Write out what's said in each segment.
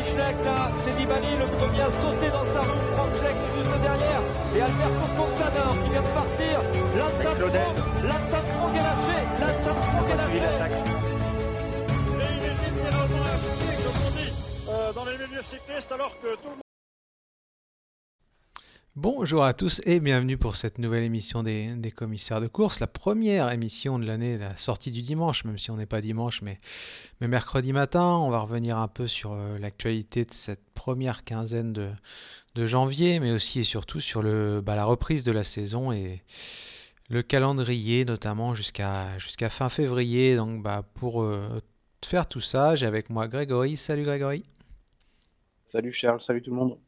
l'attaque d'Antischleck là, c'est Nibali le premier à sauter dans sa roue. Franck Schleck est juste derrière. Et Alberto Contador qui vient de partir. Lance Armstrong est lâché. Lance Armstrong est lâché. Et il est littéralement lâché, comme on dit, euh, dans les milieux cyclistes, alors que tout le monde. Bonjour à tous et bienvenue pour cette nouvelle émission des, commissaires de course, la première émission de l'année, la sortie du dimanche, même si on n'est pas dimanche, mais, mercredi matin. On va revenir un peu sur euh, l'actualité de cette première quinzaine de, janvier, mais aussi et surtout sur bah, la reprise de la saison et le calendrier, notamment jusqu'à jusqu'à fin février. Donc bah, pour euh, faire tout ça, j'ai avec moi Grégory. Salut Grégory. Salut Charles, salut tout le monde.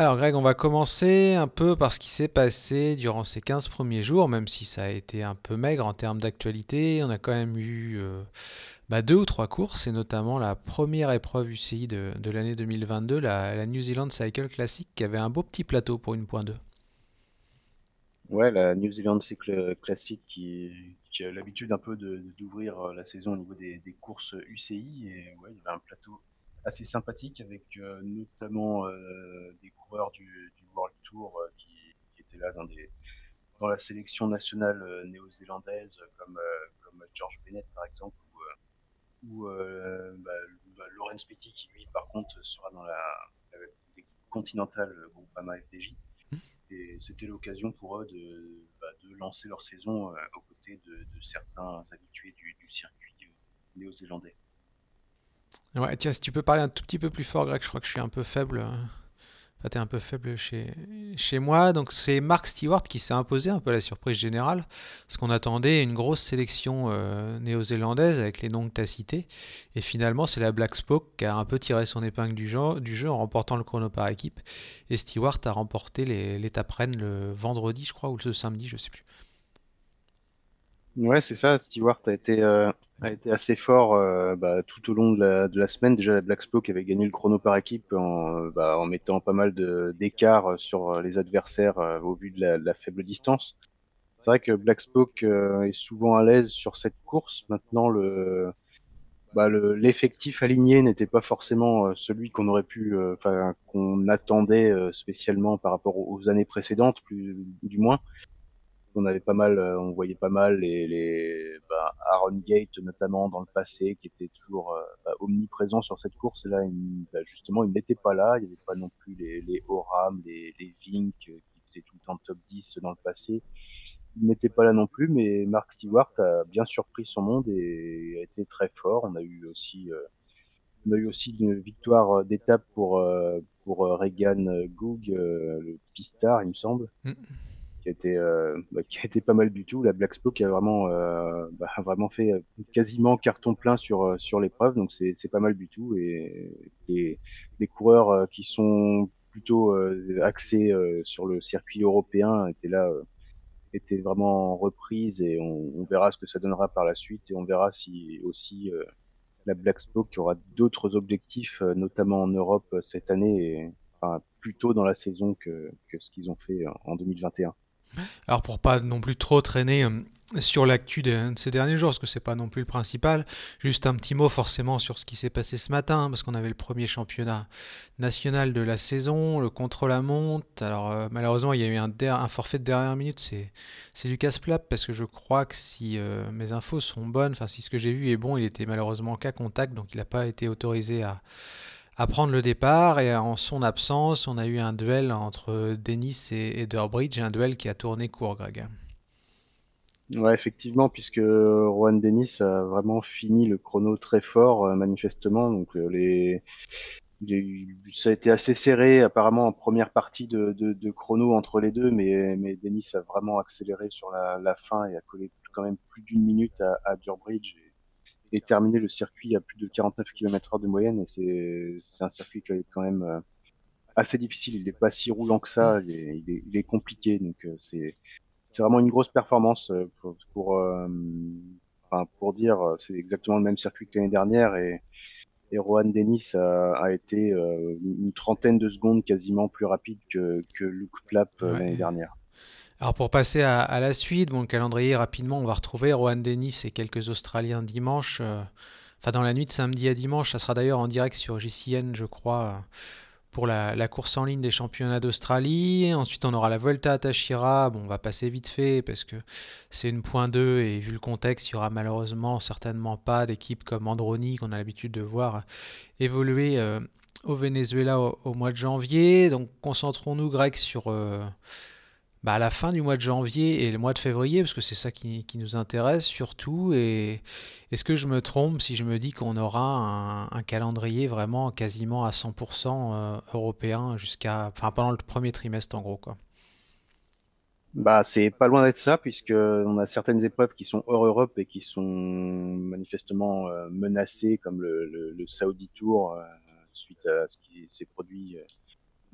Alors Greg, on va commencer un peu par ce qui s'est passé durant ces 15 premiers jours, même si ça a été un peu maigre en termes d'actualité. On a quand même eu euh, bah, deux ou trois courses, et notamment la première épreuve UCI de, l'année 2022, la, New Zealand Cycle Classic, qui avait un beau petit plateau pour une point 2. Ouais, la New Zealand Cycle Classic qui, qui a l'habitude un peu d'ouvrir la saison au niveau des, des courses UCI, et ouais, il y avait un plateau assez sympathique avec euh, notamment euh, des coureurs du, du World Tour euh, qui, qui, étaient là dans des dans la sélection nationale néo-zélandaise comme comme George Bennett par exemple ou, ou bah, bah, Laurence Petty qui lui par contre sera dans la, l'équipe continentale Groupama FDJ et c'était l'occasion pour eux de, bah, de lancer leur saison aux côtés de, de certains habitués du, du circuit néo-zélandais. Ouais, tiens, si tu peux parler un tout petit peu plus fort, Greg, je crois que je suis un peu faible. Enfin, t'es un peu faible chez, moi. Donc, c'est Mark Stewart qui s'est imposé un peu à la surprise générale. Parce qu'on attendait une grosse sélection euh, néo-zélandaise avec les noms que tu as cités. Et finalement, c'est la Black Spoke qui a un peu tiré son épingle du jeu, en remportant le chrono par équipe. Et Stewart a remporté l'étape Rennes le vendredi, je crois, ou le samedi, je sais plus. Ouais, c'est ça. Stewart a été, euh, a été assez fort euh, bah, tout au long de la, de la, semaine. Déjà, la Black Spoke avait gagné le chrono par équipe en, bah, en mettant pas mal d'écart sur les adversaires euh, au vu de la, faible distance. C'est vrai que Black Spoke euh, est souvent à l'aise sur cette course. Maintenant, le bah, l'effectif aligné n'était pas forcément celui qu'on aurait pu, qu'on attendait spécialement par rapport aux années précédentes, plus du moins on avait pas mal, on voyait pas mal les, les bah, Aaron Gate notamment dans le passé qui était toujours euh, bah, omniprésent sur cette course. Là, bah, justement, il n'était pas là. Il n'y avait pas non plus les, les Oram, les, les Vink qui faisaient tout le temps top 10 dans le passé. Il n'était pas là non plus, mais Mark Stewart a bien surpris son monde et a été très fort. On a eu aussi, euh, on a eu aussi une victoire d'étape pour pour Regan Goog, le pistard, il me semble. Mm qui a été euh, bah, qui a été pas mal du tout. La Black Spoke a vraiment euh, bah, vraiment fait quasiment carton plein sur sur l'épreuve, donc c'est c'est pas mal du tout. Et les les coureurs qui sont plutôt axés sur le circuit européen étaient là étaient vraiment en reprise et on, on, verra ce que ça donnera par la suite et on verra si aussi euh, la Black Spoke aura d'autres objectifs, euh, notamment en Europe cette année et enfin, plus tôt dans la saison que, que ce qu'ils ont fait en 2021. Alors pour pas non plus trop traîner euh, sur l'actu de, ces derniers jours, parce que c'est pas non plus le principal, juste un petit mot forcément sur ce qui s'est passé ce matin, parce qu'on avait le premier championnat national de la saison, le contrôle à monte. Alors euh, malheureusement, il y a eu un, un forfait de dernière minute, c'est Lucas Plap, parce que je crois que si euh, mes infos sont bonnes, enfin si ce que j'ai vu est bon, il était malheureusement cas contact, donc il n'a pas été autorisé à à prendre le départ et en son absence, on a eu un duel entre Dennis et Ederbridge, un duel qui a tourné court, Greg. Ouais, effectivement, puisque Juan Dennis a vraiment fini le chrono très fort, euh, manifestement. Donc euh, les, ça a été assez serré, apparemment en première partie de, chrono entre les deux, mais, Dennis a vraiment accéléré sur la, fin et a collé quand même plus d'une minute à, Durbridge. Et terminé le circuit à plus de 49 km/h de moyenne et c'est un circuit qui est quand même euh, assez difficile. Il n'est pas si roulant que ça, il est, il est, il est compliqué donc euh, c'est c'est vraiment une grosse performance euh, pour pour, enfin, pour dire c'est exactement le même circuit que l'année dernière et et Rohan Dennis a, été une trentaine de secondes quasiment plus rapide que, que Luke Clapp l'année dernière. Alors pour passer à, la suite, bon, le calendrier rapidement, on va retrouver Rohan Dennis et quelques Australiens dimanche. enfin dans la nuit de samedi à dimanche, ça sera d'ailleurs en direct sur JCN, je crois pour la, course en ligne des championnats d'Australie. Ensuite, on aura la Volta à Tachira. Bon, on va passer vite fait parce que c'est une point 2 et vu le contexte, il n'y aura malheureusement certainement pas d'équipe comme Androni qu'on a l'habitude de voir évoluer euh, au Venezuela au, mois de janvier. Donc, concentrons-nous, Greg, sur. Euh, bah, à la fin du mois de janvier et le mois de février, parce que c'est ça qui, nous intéresse surtout. Et est-ce que je me trompe si je me dis qu'on aura un, calendrier vraiment quasiment à 100% euh, européen jusqu'à, enfin, pendant le premier trimestre en gros, quoi? Bah, c'est pas loin d'être ça, puisque on a certaines épreuves qui sont hors Europe et qui sont manifestement euh, menacées, comme le, Saudi Tour, euh, suite à ce qui s'est produit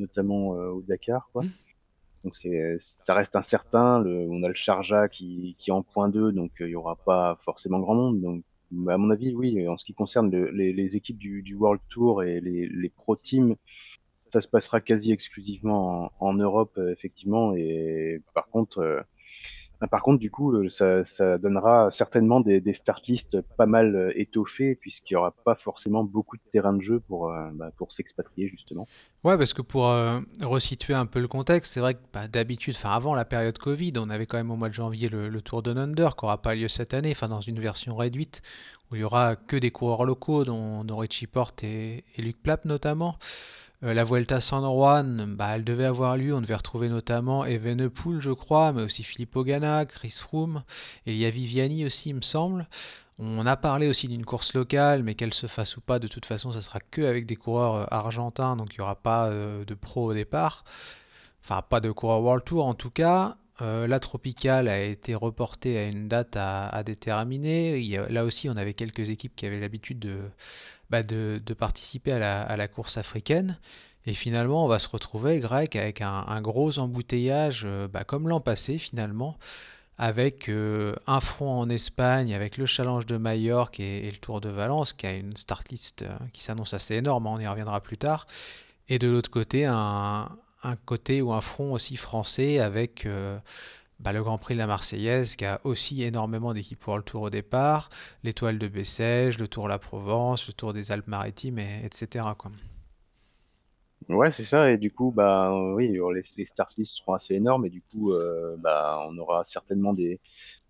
notamment au Dakar, quoi. Donc c'est, ça reste incertain. Le, on a le Charja qui, qui est en point 2, donc euh, il y aura pas forcément grand monde. Donc à mon avis, oui, en ce qui concerne les, les, équipes du, du, World Tour et les, les pro teams, ça se passera quasi exclusivement en, en Europe, euh, effectivement. Et par contre, euh, par contre, du coup, euh, ça, donnera certainement des, start lists pas mal euh, étoffés, puisqu'il n'y aura pas forcément beaucoup de terrain de jeu pour, euh, bah, s'expatrier, justement. Ouais, parce que pour resituer un peu le contexte, c'est vrai que bah, d'habitude, enfin avant la période Covid, on avait quand même au mois de janvier le, Tour de Under, qui n'aura pas lieu cette année, enfin dans une version réduite, où il y aura que des coureurs locaux, dont, dont Richie Porte et, et Luc Plapp notamment. Euh, la Vuelta San Juan, bah, elle devait avoir lieu. On devait retrouver notamment Evenepoel, je crois, mais aussi Philippe Ogana, Chris Froome, et il y a Viviani aussi, il me semble. On a parlé aussi d'une course locale, mais qu'elle se fasse ou pas, de toute façon, ça sera que avec des coureurs euh, argentins, donc il n'y aura pas euh, de pro au départ. Enfin, pas de coureur World Tour en tout cas. la tropicale a été reportée à une date à, déterminer. là aussi, on avait quelques équipes qui avaient l'habitude de, bah, de, participer à la, course africaine. Et finalement, on va se retrouver, Grec, avec un, gros embouteillage, euh, bah, comme l'an passé finalement, avec euh, un front en Espagne, avec le challenge de Majorque et, le Tour de Valence, qui a une start list euh, qui s'annonce assez énorme, on y reviendra plus tard. Et de l'autre côté, un, côté ou un front aussi français avec bah, le Grand Prix de la Marseillaise qui a aussi énormément d'équipes pour le Tour au départ, l'Étoile de Bessèges, le Tour La Provence, le Tour des Alpes-Maritimes, etc. Quoi. Ouais, c'est ça. Et du coup, bah oui, les, les start lists seront assez énormes et du coup, euh, bah on aura certainement des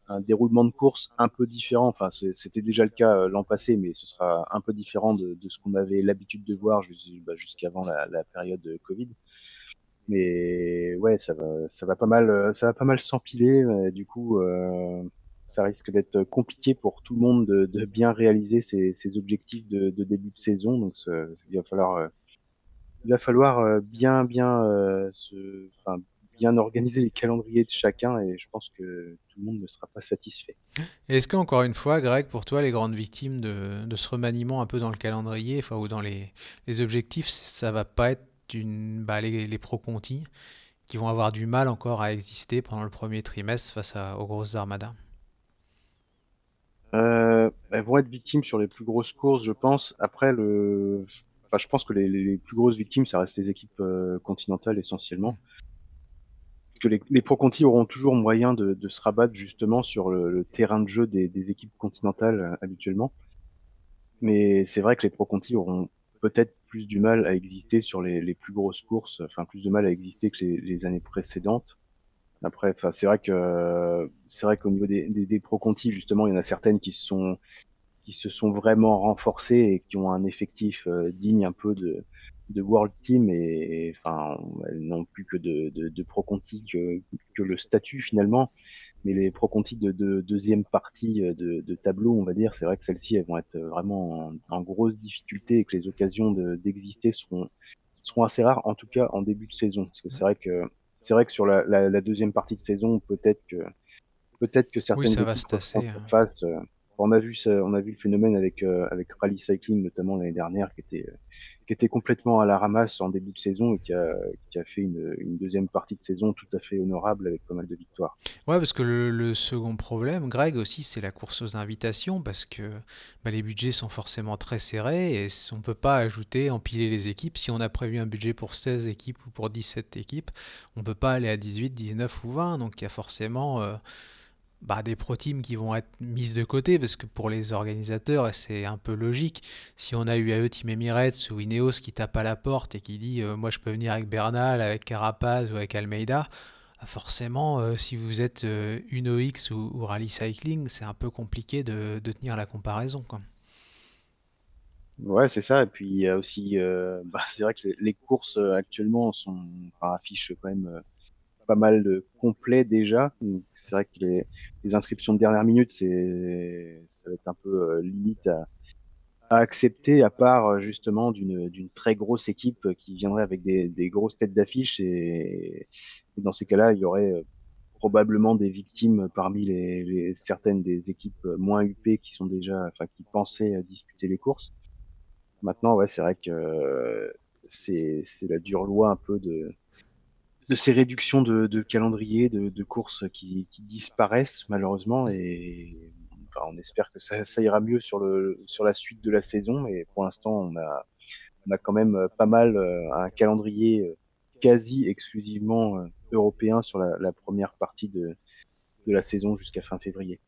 un déroulement de course un peu différent. Enfin, c'était déjà le cas euh, l'an passé, mais ce sera un peu différent de, ce qu'on avait l'habitude de voir bah, jusqu'avant la, la, période Covid. Mais ouais, ça va, ça va pas mal, euh, ça va pas mal s'empiler. Du coup, euh, ça risque d'être compliqué pour tout le monde de, de bien réaliser ses, ses objectifs de, de, début de saison. Donc, il va falloir, euh, il va falloir euh, bien, bien, se, enfin, bien organiser les calendriers de chacun. Et je pense que tout le monde ne sera pas satisfait. Est-ce que encore une fois, Greg, pour toi, les grandes victimes de, de ce remaniement un peu dans le calendrier, enfin, ou dans les, les objectifs, ça va pas être une, bah, les, pro Conti qui vont avoir du mal encore à exister pendant le premier trimestre face aux grosses armadas euh, Elles vont être victimes sur les plus grosses courses, je pense. Après, le... je pense que les, plus grosses victimes, ça reste les équipes euh, continentales essentiellement. Que les, les Pro Conti auront toujours moyen de, se rabattre justement sur le, terrain de jeu des, des équipes continentales euh, habituellement. Mais c'est vrai que les Pro Conti auront peut-être plus du mal à exister sur les, les, plus grosses courses, enfin plus de mal à exister que les, années précédentes. Après, enfin c'est vrai que c'est vrai qu'au niveau des, des, des pro conti justement, il y en a certaines qui se sont qui se sont vraiment renforcées et qui ont un effectif euh, digne un peu de de World Team et, enfin elles n'ont plus que de, de, de pro conti que, que le statut finalement mais les Pro Conti de, deuxième partie euh, de, tableau, on va dire, c'est vrai que celles-ci, elles vont être vraiment en, grosse difficulté et que les occasions d'exister seront, seront assez rares, en tout cas en début de saison. Parce que c'est vrai que c'est vrai que sur la, deuxième partie de saison, peut-être que peut-être que certaines oui, ça va se tasser, hein. face, euh, on a vu on a vu le phénomène avec euh, avec Rally Cycling notamment l'année dernière qui était qui était complètement à la ramasse en début de saison et qui a, qui a fait une, une, deuxième partie de saison tout à fait honorable avec pas mal de victoires. Ouais, parce que le, le second problème, Greg aussi, c'est la course aux invitations parce que bah, les budgets sont forcément très serrés et on peut pas ajouter, empiler les équipes. Si on a prévu un budget pour 16 équipes ou pour 17 équipes, on peut pas aller à 18, 19 ou 20. Donc il y a forcément euh, bah, des pro teams qui vont être mises de côté parce que pour les organisateurs, c'est un peu logique. Si on a UAE Team Emirates ou Ineos qui tape à la porte et qui dit euh, moi je peux venir avec Bernal, avec Carapaz ou avec Almeida, bah, forcément, euh, si vous êtes euh, Uno X ou, Rally Cycling, c'est un peu compliqué de, tenir la comparaison. Quoi. Ouais, c'est ça. Et puis aussi, bah, c'est vrai que les, courses actuellement sont, affichent quand même pas mal de complets déjà. C'est vrai que les, les, inscriptions de dernière minute, c'est ça va être un peu euh, limite à, à, accepter, à part euh, justement d'une très grosse équipe qui viendrait avec des, des grosses têtes d'affiche. Et, et, dans ces cas-là, il y aurait euh, probablement des victimes parmi les, les, certaines des équipes moins UP qui sont déjà, enfin qui pensaient disputer les courses. Maintenant, ouais, c'est vrai que c'est la dure loi un peu de de ces réductions de, de calendrier, de, courses qui, disparaissent malheureusement et enfin, on espère que ça, ça, ira mieux sur, le, sur la suite de la saison. Mais pour l'instant, on a, on a quand même pas mal euh, un calendrier euh, quasi exclusivement euh, européen sur la, la première partie de, de la saison jusqu'à fin février.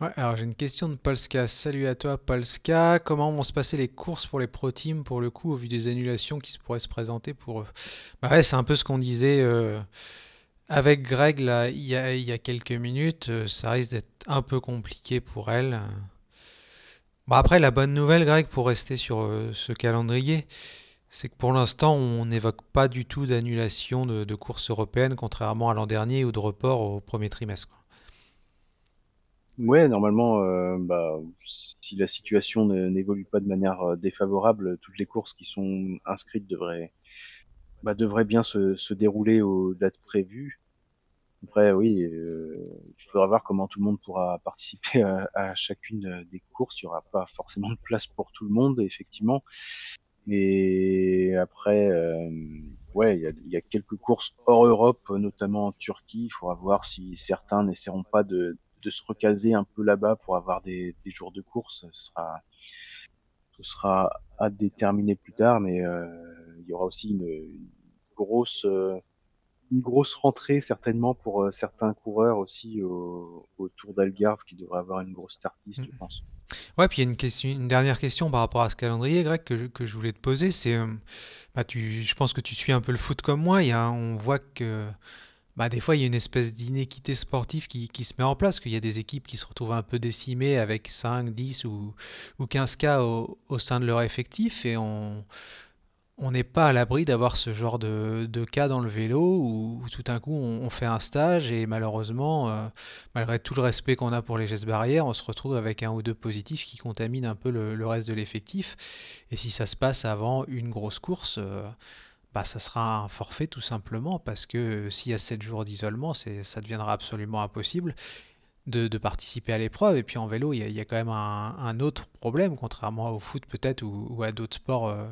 Alors j'ai une question de Polska. Salut à toi Polska. Comment vont se passer les courses pour les pro teams pour le coup au vu des annulations qui pourraient se présenter pour eux? Bah ouais, c'est un peu ce qu'on disait euh, avec Greg là il y a, il y a quelques minutes. Euh, ça risque d'être un peu compliqué pour elle. Bon après la bonne nouvelle Greg pour rester sur euh, ce calendrier, c'est que pour l'instant on n'évoque pas du tout d'annulation de, de courses européennes contrairement à l'an dernier ou de report au premier trimestre. Ouais, normalement, euh, bah, si la situation n'évolue pas de manière euh, défavorable, toutes les courses qui sont inscrites devraient, bah, devraient bien se, se dérouler aux dates prévues. Après, oui, euh, il faudra voir comment tout le monde pourra participer à, chacune des courses. Il n'y aura pas forcément de place pour tout le monde, effectivement. Et après, euh, ouais, il y a, y a, quelques courses hors Europe, notamment en Turquie. Il faudra voir si certains n'essaieront pas de de se recaser un peu là-bas pour avoir des, des, jours de course. Ce sera, ce sera à déterminer plus tard, mais euh, il y aura aussi une, une grosse, euh, une grosse rentrée certainement pour euh, certains coureurs aussi au, au Tour d'Algarve qui devrait avoir une grosse startlist, je mmh. pense. Ouais, puis il y a une, question, une dernière question par rapport à ce calendrier, Greg, que je, que je voulais te poser. C'est, euh, bah, tu, je pense que tu suis un peu le foot comme moi. Il y a, on voit que bah, des fois, il y a une espèce d'inéquité sportive qui, qui, se met en place, qu'il y a des équipes qui se retrouvent un peu décimées avec 5, 10 ou, ou 15 cas au, au, sein de leur effectif et on on n'est pas à l'abri d'avoir ce genre de, de, cas dans le vélo où, tout d'un coup on, fait un stage et malheureusement, euh, malgré tout le respect qu'on a pour les gestes barrières, on se retrouve avec un ou deux positifs qui contaminent un peu le, le reste de l'effectif. Et si ça se passe avant une grosse course, euh, bah, ça sera un forfait tout simplement parce que s'il y a 7 jours d'isolement, ça deviendra absolument impossible de, participer à l'épreuve. Et puis en vélo, il y, a, quand même un, autre problème, contrairement au foot peut-être ou, ou, à d'autres sports euh,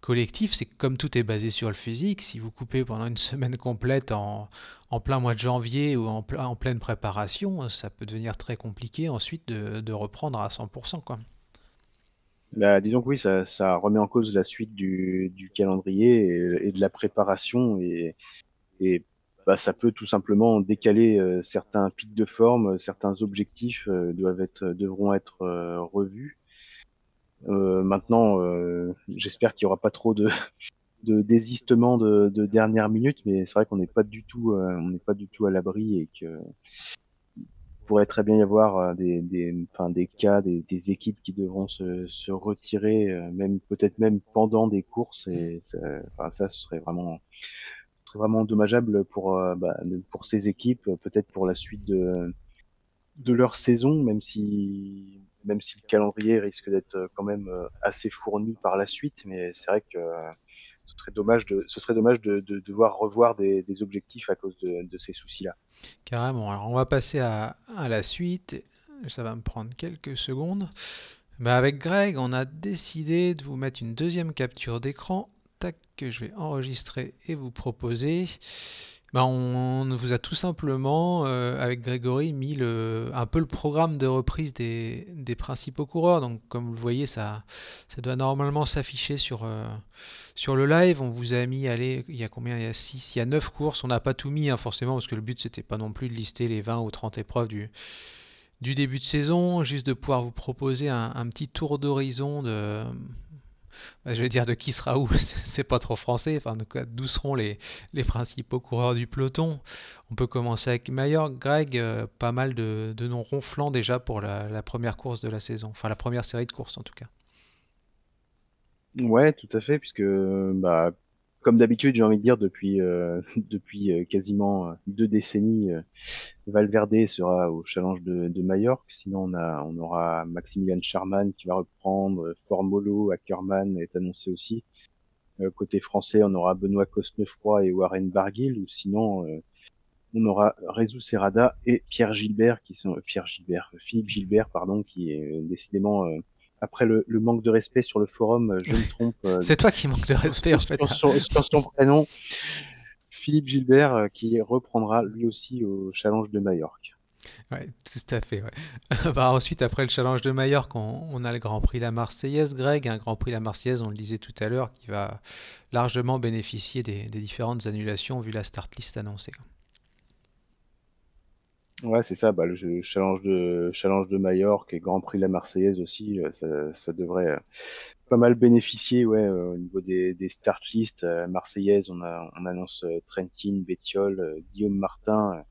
collectifs, c'est que comme tout est basé sur le physique, si vous coupez pendant une semaine complète en, en plein mois de janvier ou en, en, pleine préparation, ça peut devenir très compliqué ensuite de, de reprendre à 100%. Quoi. Bah, disons que oui, ça, ça, remet en cause la suite du, du calendrier et, de la préparation et, et bah, ça peut tout simplement décaler euh, certains pics de forme, certains objectifs euh, doivent être, devront être euh, revus. Euh, maintenant, euh, j'espère qu'il n'y aura pas trop de, de désistement de, de dernière minute, mais c'est vrai qu'on n'est pas du tout, euh, on n'est pas du tout à l'abri et que pourrait très bien y avoir euh, des, des, enfin, des cas, des, des équipes qui devront se, se retirer, euh, même peut-être même pendant des courses, et ça, enfin, ça ce serait vraiment, vraiment dommageable pour, euh, bah, pour ces équipes, peut-être pour la suite de, de leur saison, même si, même si le calendrier risque d'être quand même assez fourni par la suite, mais c'est vrai que ce serait dommage de, ce serait dommage de, de, de devoir revoir des, objectifs à cause de, de ces soucis-là. Carrément. Alors on va passer à, à, la suite. ça va me prendre quelques secondes. Bah avec Greg, on a décidé de vous mettre une deuxième capture d'écran, tac, que je vais enregistrer et vous proposer. Bah on vous a tout simplement, euh, avec Grégory, mis un peu le programme de reprise des, principaux coureurs. Donc, comme vous le voyez, ça, doit normalement s'afficher sur, euh, sur le live. On vous a mis, allez, il y a combien? Il y a 6, il y a 9 courses. On n'a pas tout mis, hein, forcément, parce que le but, c'était pas non plus de lister les 20 ou 30 épreuves du, début de saison, juste de pouvoir vous proposer un, petit tour d'horizon de je vais dire de qui sera où, c'est pas trop français, enfin d'où seront les, les, principaux coureurs du peloton. On peut commencer avec Mayer, Greg, euh, pas mal de, de, noms ronflants déjà pour la, la, première course de la saison, enfin la première série de courses en tout cas. Ouais, tout à fait, puisque bah, comme d'habitude, j'ai envie de dire depuis euh, depuis euh, quasiment euh, deux décennies, Valverde sera au challenge de, de Majorque. Sinon, on a on aura Maximilian Charman qui va reprendre. Formolo, Ackerman est annoncé aussi. côté français, on aura Benoît Cosnefroy et Warren Barguil. Ou sinon, on aura Rezu Serrada et Pierre Gilbert qui sont Pierre Gilbert, Philippe Gilbert pardon, qui est décidément après le, manque de respect sur le forum, euh, je me trompe. Euh, c'est toi qui manque de respect en fait. Sur, son prénom, Philippe Gilbert, euh, qui reprendra lui aussi au challenge de Majorque. Ouais, tout à fait. bah, ensuite, après le challenge de Majorque, on, a le Grand Prix La Marseillaise, Greg, un Grand Prix La Marseillaise, on le disait tout à l'heure, qui va largement bénéficier des, des, différentes annulations vu la start list annoncée. Ouais, c'est ça. Bah, le challenge de challenge de Majorque et Grand Prix de la Marseillaise aussi, euh, ça, ça devrait euh, pas mal bénéficier. Ouais, euh, au niveau des, des start list Marseillaise, on a on annonce Trentin, Bettiol, Guillaume Martin,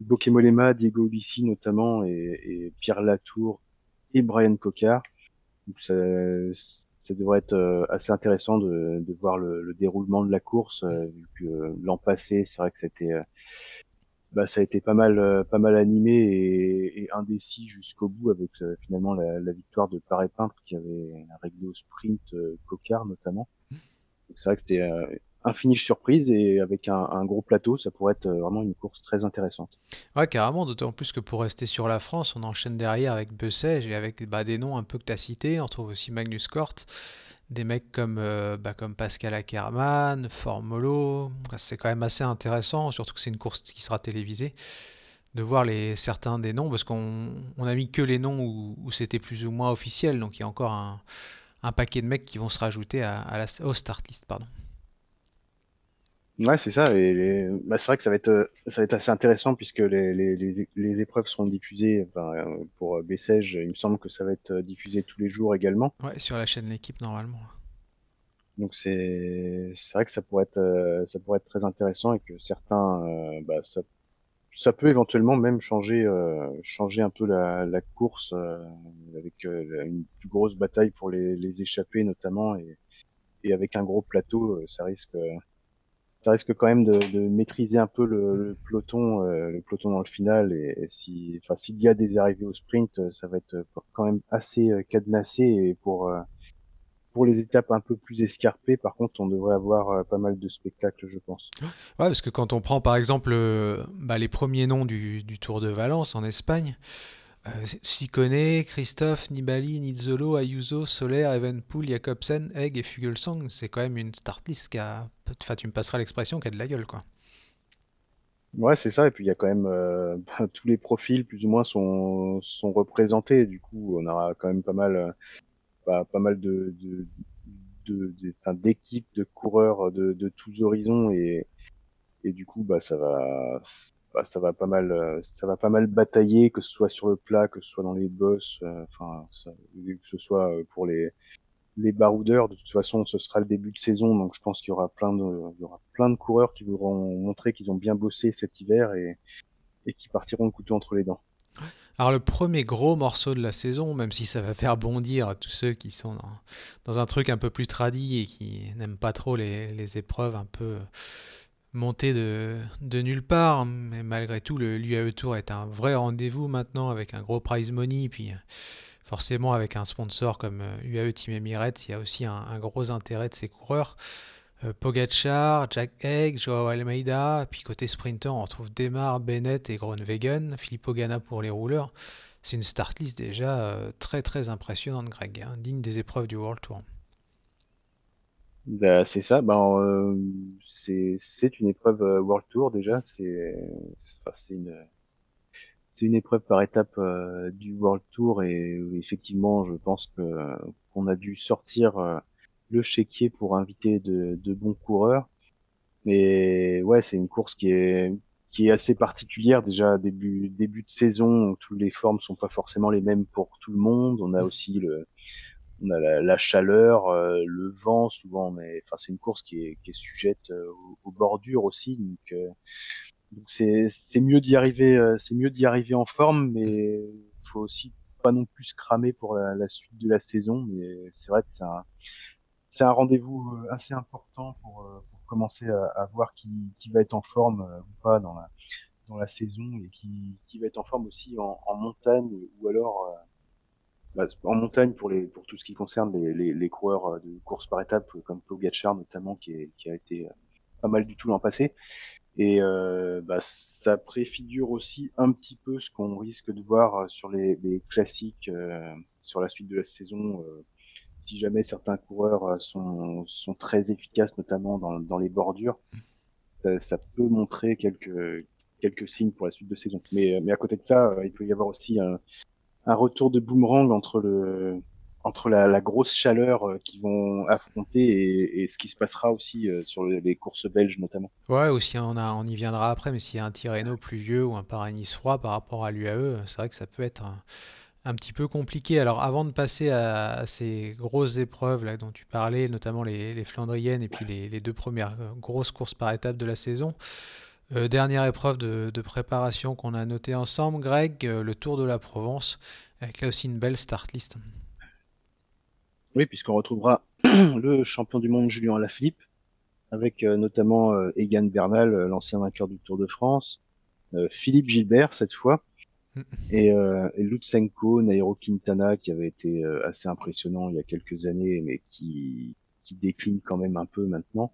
Bokemolema, Diego Ulissi notamment et, et, Pierre Latour et Brian Cocard. Donc ça, ça devrait être assez intéressant de, de voir le, le déroulement de la course, vu que l'an passé, c'est vrai que c'était bah, ça a été pas mal, euh, pas mal animé et, indécis jusqu'au bout avec euh, finalement la, victoire de Paré Peintre qui avait réglé au sprint euh, Cocard notamment. C'est vrai que c'était un finish surprise et avec un, gros plateau, ça pourrait être vraiment une course très intéressante. Ouais, carrément, d'autant plus que pour rester sur la France, on enchaîne derrière avec Bessège et avec bah, des noms un peu que tu as cités. On trouve aussi Magnus Cort des mecs comme, euh, bah, comme Pascal Ackermann, Formolo. C'est quand même assez intéressant, surtout que c'est une course qui sera télévisée, de voir les, certains des noms, parce qu'on on a mis que les noms où, c'était plus ou moins officiel, donc il y a encore un, un, paquet de mecs qui vont se rajouter à, à la, au start list. Pardon. Ouais, c'est ça. Et bah, c'est vrai que ça va être, euh, ça va être assez intéressant puisque les, les, les, les épreuves seront diffusées. Enfin, euh, pour Bessèges, il me semble que ça va être euh, diffusé tous les jours également. Ouais, sur la chaîne L'équipe normalement. Donc c'est, c'est vrai que ça pourrait être, ça pourrait être très intéressant et que certains, bah, ça, ça peut éventuellement même changer, changer un peu la, la course avec une plus grosse bataille pour les, les échapper notamment et, et avec un gros plateau, ça risque ça risque quand même de, de maîtriser un peu le, le peloton, euh, le peloton dans le final. Et, si, enfin, s'il y a des arrivées au sprint, euh, ça va être quand même assez euh, cadenassé. Et pour pour les étapes un peu plus escarpées, par contre, on devrait avoir pas mal de spectacles, je pense. Ouais, parce que quand on prend par exemple bah, les premiers noms du, du Tour de Valence en Espagne. Euh, Sikone, Christophe, Nibali, Nizzolo, Ayuso, Soler, Evenpool, Jacobsen, Egg et Fugelsang, c'est quand même une start list qui a. Enfin, tu me passeras l'expression qui a de la gueule, quoi. Ouais, c'est ça. Et puis il y a quand même euh, tous les profils plus ou moins sont, sont représentés. Du coup, on aura quand même pas mal, euh, bah, pas mal de, de, d'équipes, de, coureurs de, de tous horizons et, et du coup, bah ça va, bah, ça va pas mal, euh, ça va pas mal batailler, que ce soit sur le plat, que ce soit dans les bosses, euh, enfin, que ce soit euh, pour les les baroudeurs. De toute façon, ce sera le début de saison, donc je pense qu'il y aura plein de, il y aura plein de coureurs qui voudront montrer qu'ils ont bien bossé cet hiver et et qui partiront le couteau entre les dents. Alors le premier gros morceau de la saison, même si ça va faire bondir tous ceux qui sont dans, dans un truc un peu plus tradit et qui n'aiment pas trop les, les épreuves un peu monté de, nulle part, mais malgré tout, le l'UAE Tour est un vrai rendez-vous maintenant avec un gros prize money, puis forcément avec un sponsor comme UAE Team Emirates, il y a aussi un, gros intérêt de ces coureurs. Euh, Pogachar, Jack Egg, Joao Almeida, puis côté sprinter, on retrouve Demar, Bennett et Groenwegen, Filippo Ganna pour les rouleurs. c'est une start list déjà très très impressionnante, Greg, hein, digne des épreuves du World Tour. Bah, c'est ça, bah, c'est c'est une épreuve World Tour déjà, c'est c'est une c'est une épreuve par étape du World Tour et effectivement, je pense que qu'on a dû sortir le chéquier pour inviter de, de bons coureurs. Mais ouais, c'est une course qui est qui est assez particulière déjà début début de saison où toutes les formes sont pas forcément les mêmes pour tout le monde. On a mm. aussi le on a la, chaleur, euh, le vent souvent, mais enfin c'est une course qui est, qui est sujette euh, aux, bordures aussi, donc euh, c'est c'est mieux d'y arriver c'est mieux d'y arriver en forme, mais faut aussi pas non plus se cramer pour la, la suite de la saison. Mais c'est vrai que c'est un c'est un rendez-vous euh, assez important pour, euh, pour commencer à, à, voir qui, qui va être en forme euh, ou pas dans la, dans la saison et qui, qui va être en forme aussi en, en montagne ou alors bah, en montagne pour les pour tout ce qui concerne les, les, les coureurs de course par étapes comme Pogacar notamment qui, est, qui a été pas mal du tout l'an passé et euh, bah, ça préfigure aussi un petit peu ce qu'on risque de voir sur les, les classiques euh, sur la suite de la saison euh, si jamais certains coureurs euh, sont, sont très efficaces, notamment dans, dans les bordures, ça, ça, peut montrer quelques, quelques signes pour la suite de saison. Mais, mais à côté de ça, euh, il peut y avoir aussi un, un retour de boomerang entre le entre la, grosse chaleur euh, qu'ils vont affronter et, ce qui se passera aussi sur les courses belges notamment. Ouais, aussi on, on y viendra après, mais s'il y a un Tirreno pluvieux ou un Paris-Nice froid par rapport à l'UAE, c'est vrai que ça peut être un, petit peu compliqué. Alors avant de passer à, ces grosses épreuves dont tu parlais, notamment les, Flandriennes et puis les, deux premières euh, grosses courses par étape de la saison, euh, dernière épreuve de, préparation qu'on a notée ensemble, Greg, euh, le Tour de la Provence, avec là aussi une belle start list. Oui, puisqu'on retrouvera le champion du monde Julien Alaphilippe, avec notamment Egan Bernal, l'ancien vainqueur du Tour de France, Philippe Gilbert cette fois, et, euh, et Lutsenko, Nairo Quintana, qui avait été euh, assez impressionnant il y a quelques années, mais qui, qui décline quand même un peu maintenant.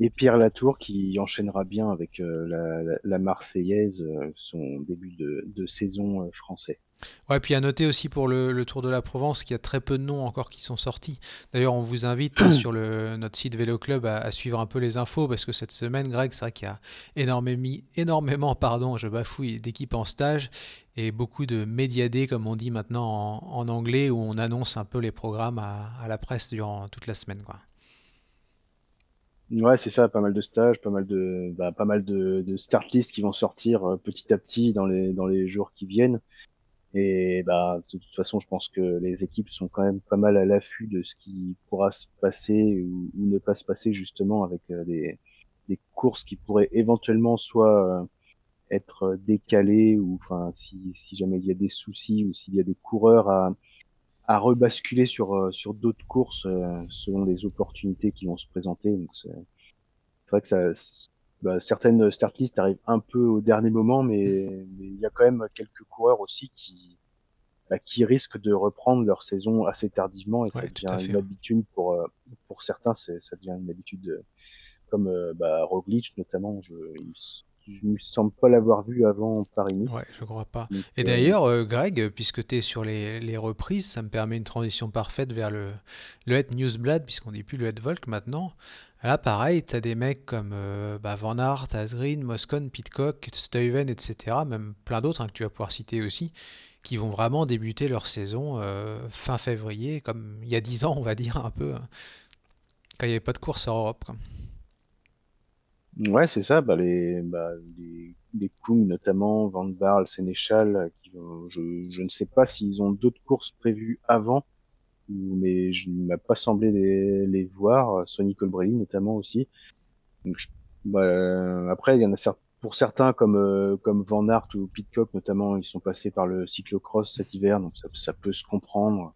Et Pierre Latour qui enchaînera bien avec euh, la, la, Marseillaise euh, son début de, de saison français. Ouais, puis à noter aussi pour le, Tour de la Provence qu'il y a très peu de noms encore qui sont sortis. D'ailleurs, on vous invite sur le, notre site Vélo Club à, suivre un peu les infos parce que cette semaine, Greg, c'est vrai qu'il y a énormément, énormément pardon, je bafouille, d'équipes en stage et beaucoup de médiadés, comme on dit maintenant en, anglais, où on annonce un peu les programmes à, la presse durant toute la semaine. Quoi. Ouais, c'est ça, pas mal de stages, pas mal de, bah, pas mal de, de start lists qui vont sortir euh, petit à petit dans les, dans les jours qui viennent. Et bah, de toute façon, je pense que les équipes sont quand même pas mal à l'affût de ce qui pourra se passer ou, ne pas se passer justement avec euh, des, des, courses qui pourraient éventuellement soit euh, être décalées ou enfin si, si jamais il y a des soucis ou s'il y a des coureurs à, à rebasculer sur euh, sur d'autres courses selon les opportunités qui vont se présenter. Donc c'est vrai que ça bah, certaines start lists arrivent un peu au dernier moment, mais il y a quand même quelques coureurs aussi qui, bah, qui risquent de reprendre leur saison assez tardivement et ça devient une habitude pour, euh, pour certains, ça devient une habitude euh, comme euh, bah, Roglic notamment. Je, je ne semble pas l'avoir vu avant Paris-Nice. Ouais, je crois pas. et d'ailleurs, Greg, puisque tu es sur les, les, reprises, ça me permet une transition parfaite vers le, le Het Newsblad, puisqu'on dit plus le Het Volk maintenant. Là, pareil, tu as des mecs comme euh, bah, Van Aert, Asgreen, Moscon, Pitcock, Stuyven, etc., même plein d'autres hein, que tu vas pouvoir citer aussi, qui vont vraiment débuter leur saison euh, fin février, comme il y a 10 ans, on va dire un peu, hein, quand il n'y avait pas de course en Europe. Ouais, c'est ça. Bah, les, bah, les, les Kung, notamment, Van Barl, Sénéchal, qui, je, je ne sais pas s'ils ont d'autres courses prévues avant mais je ne m'a pas semblé les, les voir, Sonny Colbrelli notamment aussi. Donc, bah, après, il y en a certes, pour certains comme euh, comme Van Aert ou Pitcock notamment, ils sont passés par le cyclocross cet hiver, donc ça, ça peut se comprendre.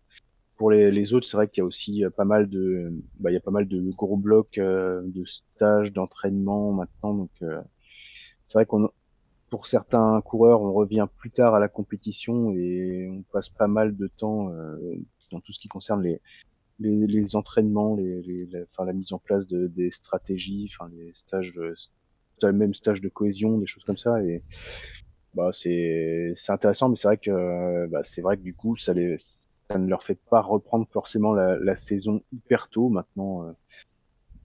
Pour les, les autres, c'est vrai qu'il y a aussi euh, pas mal de, bah, il y a pas mal de gros blocs euh, de stages, d'entraînement maintenant, donc c'est vrai qu'on pour certains coureurs, on revient plus tard à la compétition et on passe pas mal de temps euh, dans tout ce qui concerne les, les, les entraînements, les, les, enfin, la mise en place de, des stratégies, enfin les stages, même stage de cohésion, des choses comme ça. Et bah, c'est intéressant, mais c'est vrai que bah, c'est vrai que du coup, ça, les, ça ne leur fait pas reprendre forcément la, saison hyper tôt. Maintenant, euh,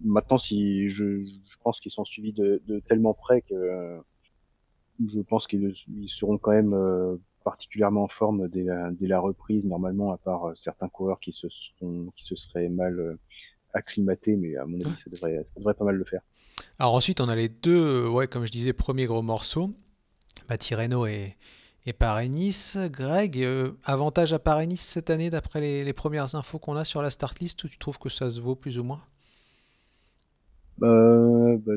maintenant, si je, pense qu'ils sont suivis de, tellement près que je pense qu'ils ils seront quand même euh, particulièrement en forme dès la, reprise, normalement, à part euh, certains coureurs qui se, seraient mal acclimatés, mais à mon avis, ça devrait, ça devrait pas mal le faire. Alors ensuite, on a les deux, ouais, comme je disais, premiers gros morceaux. Bah, Tirreno et, et Paris-Nice. Greg, euh, avantage à Paris-Nice cette année d'après les, premières infos qu'on a sur la start list ou tu trouves que ça se vaut plus ou moins? Euh, bah,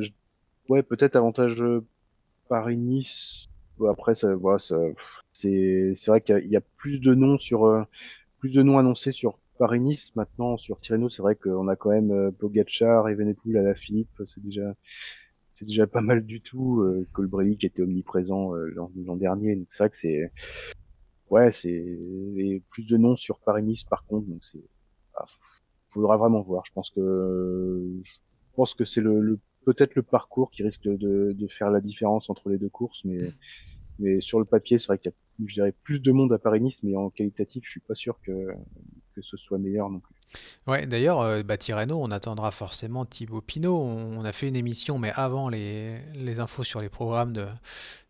Ouais, peut-être avantage euh, Paris-Nice. Après, ça, ça, c'est, vrai qu'il y, a plus de noms sur plus de noms annoncés sur Paris-Nice. Maintenant, sur Tirreno, c'est vrai qu'on a quand même Pogacar, Evenepoel, à la Philippe. C'est déjà c'est déjà pas mal du tout. Euh, Colbrelli qui était omniprésent euh, l'an dernier, donc c'est vrai que c'est ouais, c'est plus de noms sur Paris-Nice par contre, donc c'est ah, faudra vraiment voir. Je pense que je pense que c'est le, peut-être le parcours qui risque de, de, faire la différence entre les deux courses, mais mais sur le papier, c'est vrai qu'il y a je dirais plus de monde à Paris-Nice, mais en qualitatif, je suis pas sûr que que ce soit meilleur non plus. Ouais, d'ailleurs, euh, bah, on attendra forcément Thibaut Pinot. On, a fait une émission, mais avant les, infos sur les programmes de,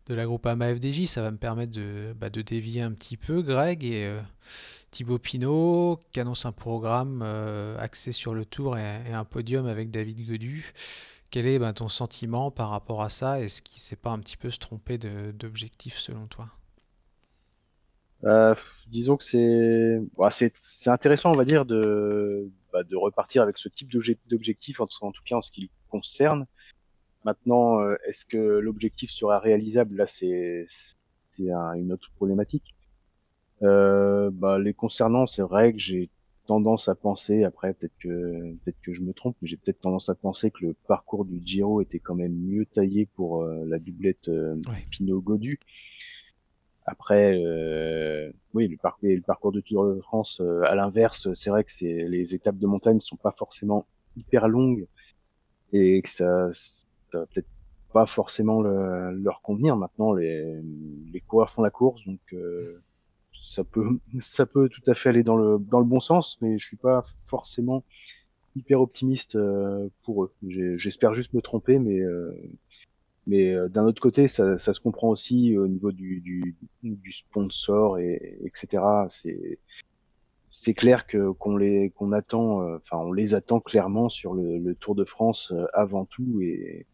la groupe AMA FDJ, ça va me permettre de, bah, de dévier un petit peu, Greg. Et euh, Thibaut Pinot qui annonce un programme euh, axé sur le tour et, un podium avec David Godu. Quel est bah, ton sentiment par rapport à ça? Est-ce qu'il ne s'est pas un petit peu se tromper d'objectif selon toi? Euh, disons que c'est bah, c'est intéressant, on va dire, de, bah, de repartir avec ce type d'objectif, en, tout cas en ce qui le concerne. Maintenant, euh, est-ce que l'objectif sera réalisable? Là, c'est une autre problématique. Euh, bah, les concernant, c'est vrai que j'ai tendance à penser, après peut-être que peut-être que je me trompe, mais j'ai peut-être tendance à penser que le parcours du Giro était quand même mieux taillé pour euh, la doublette Pinot-Godu. Après, euh, oui, le, parcours, le parcours de Tour de France, euh, à l'inverse, c'est vrai que les étapes de montagne sont pas forcément hyper longues et que ça, ça peut-être pas forcément le, leur convenir. Maintenant, les, les coureurs font la course, donc euh, ça peut, ça peut tout à fait aller dans le dans le bon sens, mais je suis pas forcément hyper optimiste euh, pour eux. J'espère juste me tromper, mais mais euh, d'un autre côté, ça, ça, se comprend aussi au niveau du, du, du sponsor et etc. C'est c'est clair que qu'on les qu'on attend, euh, enfin on les attend clairement sur le, le, Tour de France euh, avant tout et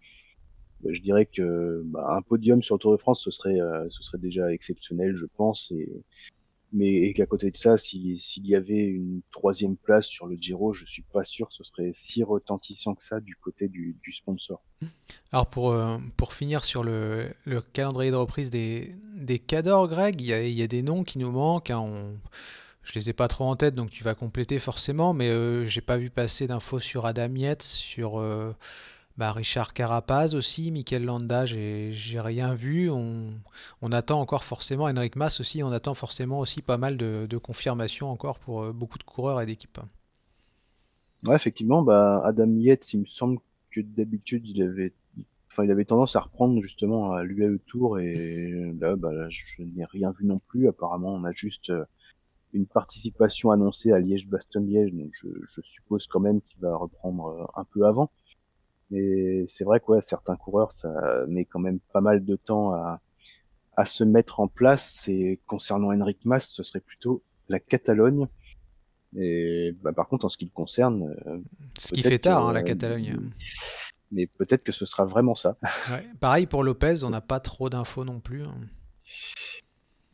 je dirais que bah, un podium sur le Tour de France ce serait ce serait déjà exceptionnel je pense et mais et qu'à côté de ça, s'il y avait une troisième place sur le Giro, je suis pas sûr que ce serait si retentissant que ça du côté du, sponsor. Alors pour, euh, pour finir sur le, le, calendrier de reprise des, des Cadors, Greg, il y, a, il y a, des noms qui nous manquent. Hein, on, je les ai pas trop en tête, donc tu vas compléter forcément, mais euh, j'ai pas vu passer d'infos sur Adam Yates, sur euh, bah, Richard Carapaz aussi, Mikel Landa, j'ai rien vu. On, on, attend encore forcément, Henrik Mas aussi, on attend forcément aussi pas mal de, de confirmations encore pour euh, beaucoup de coureurs et d'équipes. Ouais, effectivement, bah, Adam Yates, il me semble que d'habitude, il avait, enfin, il avait tendance à reprendre justement à l'UAE Tour et là, bah, je n'ai rien vu non plus. Apparemment, on a juste euh, une participation annoncée à Liège-Bastogne-Liège, donc je, je, suppose quand même qu'il va reprendre euh, un peu avant. Mais c'est vrai que ouais, certains coureurs, ça met quand même pas mal de temps à, à se mettre en place. Et concernant Henrik Mas, ce serait plutôt la Catalogne. Et bah, par contre, en ce qui le concerne, euh, ce qui fait tard, hein, la Catalogne. Mais peut-être que ce sera vraiment ça. Ouais. Pareil pour Lopez, on n'a pas trop d'infos non plus. Hein.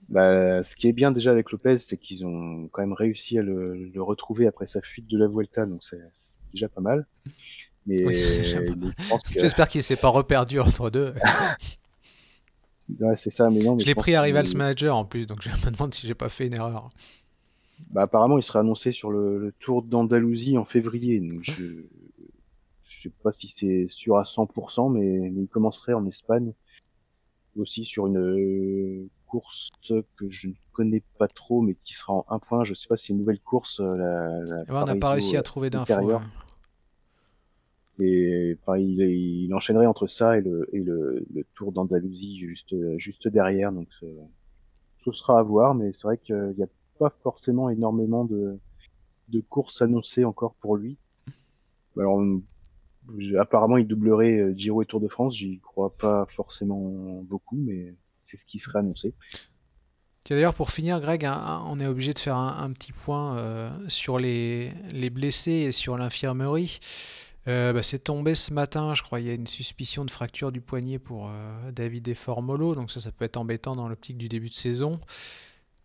Bah, ce qui est bien déjà avec Lopez, c'est qu'ils ont quand même réussi à le, le, retrouver après sa fuite de la Vuelta, donc c'est déjà pas mal. J'espère qu'il s'est pas reperdu entre deux. c'est ça, mais non. je l'ai pris à Rivals Manager en plus, donc je me demande si j'ai pas fait une erreur. Bah, apparemment, il serait annoncé sur le, Tour d'Andalousie en février. Donc je... je sais pas si c'est sûr à 100%, mais... il commencerait en Espagne aussi sur une course que je ne connais pas trop, mais qui sera en un point. Je sais pas si c'est une nouvelle course. Euh, la, on n'a pas réussi à trouver d'infos. Et enfin, il, enchaînerait entre ça et le, Tour d'Andalousie juste, derrière. Donc, ce sera à voir, mais c'est vrai qu'il n'y a pas forcément énormément de, courses annoncées encore pour lui. Apparemment, il doublerait euh, Giro et Tour de France. J'y crois pas forcément beaucoup, mais c'est ce qui serait annoncé. D'ailleurs, pour finir, Greg, on est obligé de faire un, petit point euh, sur les, blessés et sur l'infirmerie. Euh, bah, c'est tombé ce matin, je crois. Il y a une suspicion de fracture du poignet pour David et Formolo, donc ça, ça peut être embêtant dans l'optique du début de saison.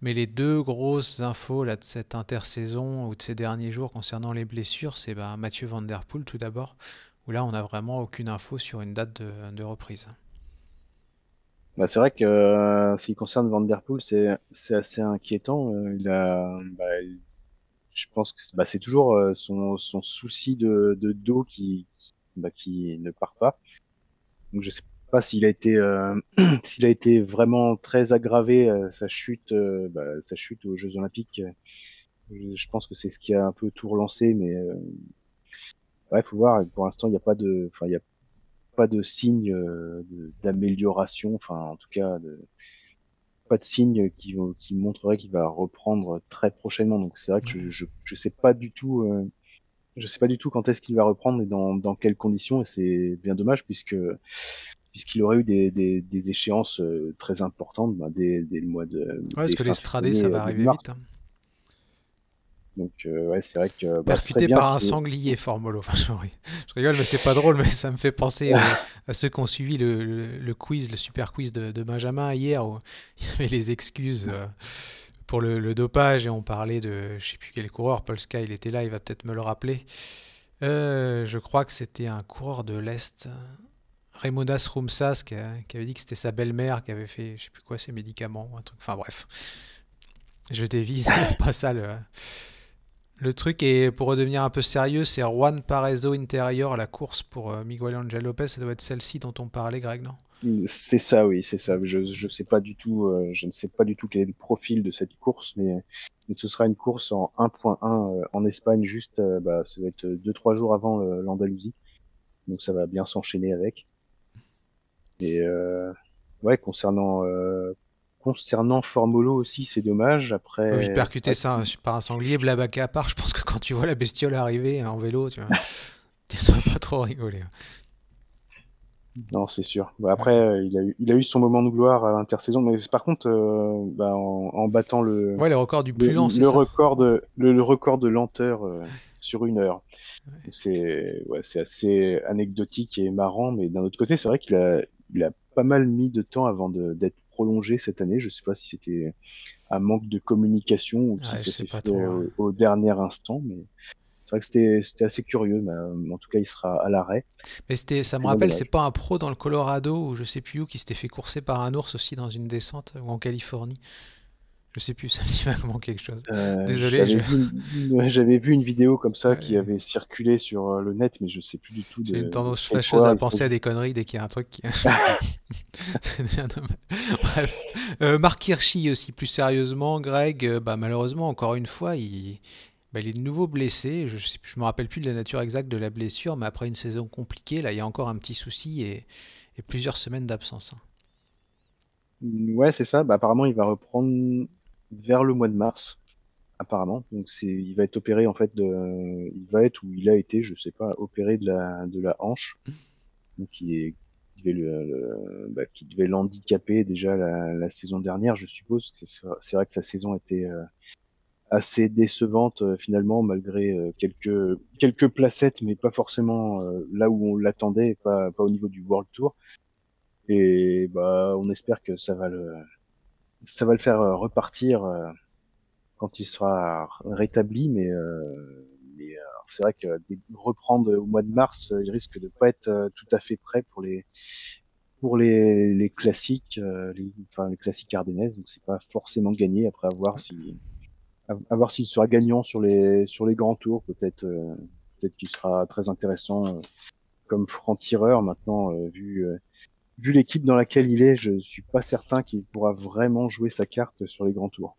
Mais les deux grosses infos là, de cette intersaison ou de ces derniers jours concernant les blessures, c'est bah, Mathieu Van Der Poel tout d'abord, où là on n'a vraiment aucune info sur une date de, reprise. Bah, c'est vrai que euh, ce qui concerne Van Der Poel, c'est, assez inquiétant. Euh, il a, bah, je pense que bah, c'est toujours euh, son, son souci de, de dos qui, bah, qui ne part pas. Donc je sais pas s'il a été euh, s'il a été vraiment très aggravé euh, sa chute euh, bah, sa chute aux Jeux Olympiques. Je, pense que c'est ce qui a un peu tout relancé, mais ouais, faut voir. Pour l'instant, il n'y a pas de, enfin, il a pas de signe d'amélioration. Enfin, en tout cas, de, pas de signe qui, qui montrerait qu'il va reprendre très prochainement. Donc c'est vrai que je, je, je sais pas du tout. je sais pas du tout quand est-ce qu'il va reprendre et dans, dans quelles conditions. Et c'est bien dommage puisque puisqu'il aurait eu des, des, des échéances euh, très importantes bah, dès, dès, le mois de. Ouais, parce que l'Estradé, ça va euh, arriver vite. Hein. Donc, euh, ouais, c'est vrai que. Bah, Percuté par un sanglier, Formolo. Enfin, je rigole, mais c'est pas drôle, mais ça me fait penser à ceux qui ont suivi le, le, quiz, le super quiz de, de, Benjamin hier, où il y avait les excuses. pour le, le, dopage et on parlait de je sais plus quel coureur, Paul Sky, il était là, il va peut-être me le rappeler. je crois que c'était un coureur de l'Est, Raimondas Rumsas qui, avait dit que c'était sa belle-mère qui avait fait, je sais plus quoi, ses médicaments, un truc. Enfin bref, je dévise, pas ça le, le truc. Et pour redevenir un peu sérieux, c'est Juan Parezo intérieur la course pour euh, Miguel Angel Lopez. Ça doit être celle-ci dont on parlait, Greg, non? C'est ça, oui, c'est ça. Je, je sais pas du tout, euh, je ne sais pas du tout quel est le profil de cette course, mais, ce sera une course en 1.1 euh, en Espagne, juste, bah, ça va être 2-3 jours avant l'Andalousie. Donc ça va bien s'enchaîner avec. Et ouais, concernant concernant Formolo aussi, c'est dommage. Après, oui, percuter ça par un sanglier, blabac à part. Je pense que quand tu vois la bestiole arriver en vélo, tu vois, tu pas trop rigoler. Non, c'est sûr. Bah, après, euh, il, a eu, il a eu son moment de gloire à l'intersaison, mais par contre, bah, en, battant le, ouais, le record du plus lent, le, record de le, record de lenteur sur une heure. C'est ouais, c'est assez anecdotique et marrant, mais d'un autre côté, c'est vrai qu'il a il a pas mal mis de temps avant d'être prolongé cette année. Je sais pas si c'était un manque de communication ou si c'était fait au, dernier instant, mais c'est vrai que c'était assez curieux. Mais, euh, en tout cas, il sera à l'arrêt. Mais c'était, ça me rappelle, c'est pas un pro dans le Colorado ou je sais plus où qui s'était fait courser par un ours aussi dans une descente ou en Californie. Je sais plus, ça me dit vaguement quelque chose. Euh, Désolé. J'avais vu, une vidéo comme ça qui avait circulé sur euh, le net, mais je sais plus du tout. J'ai une tendance fâcheuse à penser à des conneries dès qu'il y a un truc qui. C'est bien dommage. Bref. Euh, Marc Hirschi aussi, plus sérieusement, Greg, bah, malheureusement, encore une fois, il, bah, il est de nouveau blessé. Je ne me rappelle plus de la nature exacte de la blessure, mais après une saison compliquée, là, il y a encore un petit souci et, et plusieurs semaines d'absence. Hein. Ouais, c'est ça. Bah, apparemment, il va reprendre vers le mois de mars, apparemment. Donc c'est, il va être opéré en fait de, il va être ou il a été, je sais pas, opéré de la de la hanche, donc qui est qui devait le, bah, devait l'handicaper déjà la, la, saison dernière, je suppose. C'est vrai que sa saison était euh, assez décevante euh, finalement malgré euh, quelques quelques placettes, mais pas forcément là où on l'attendait, pas pas au niveau du World Tour. Et bah on espère que ça va le ça va le faire euh, repartir euh, quand il sera rétabli, mais, euh, mais c'est vrai que reprendre au mois de mars, il risque de pas être tout à fait prêt pour les pour les, les classiques, les, enfin les classiques ardennaises, donc c'est pas forcément gagné. Après avoir si à voir s'il sera gagnant sur les sur les grands tours, peut-être peut-être qu'il sera très intéressant comme franc tireur maintenant vu vu l'équipe dans laquelle il est, je suis pas certain qu'il pourra vraiment jouer sa carte sur les grands tours.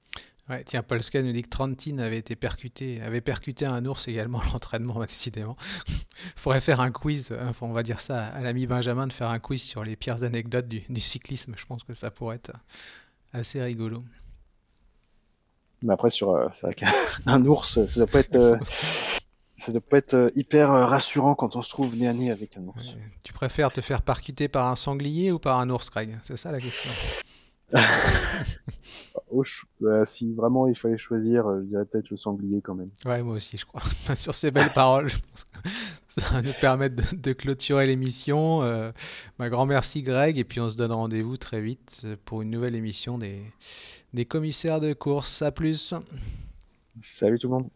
Ouais, tiens, Paul Scan nous dit que Trentine avait été percuté, avait percuté un ours également à l'entraînement accidentellement. Faudrait faire un quiz, enfin, on va dire ça à l'ami Benjamin de faire un quiz sur les pires anecdotes du, cyclisme. Je pense que ça pourrait être assez rigolo. Mais après, sur euh, c'est vrai qu'un ours, ça doit pas être, euh, ça doit pas être euh, hyper rassurant quand on se trouve nez à nez avec un ours. Tu préfères te faire percuter par un sanglier ou par un ours, Craig? C'est ça la question. Bah, si vraiment il fallait choisir, euh, je dirais peut-être le sanglier quand même. Ouais, moi aussi, je crois. Sur ces belles paroles, je pense que ça va nous permettre de, clôturer l'émission. Euh, bah, grand merci, Greg. Et puis, on se donne rendez-vous très vite pour une nouvelle émission des, des commissaires de course. À plus. Salut tout le monde.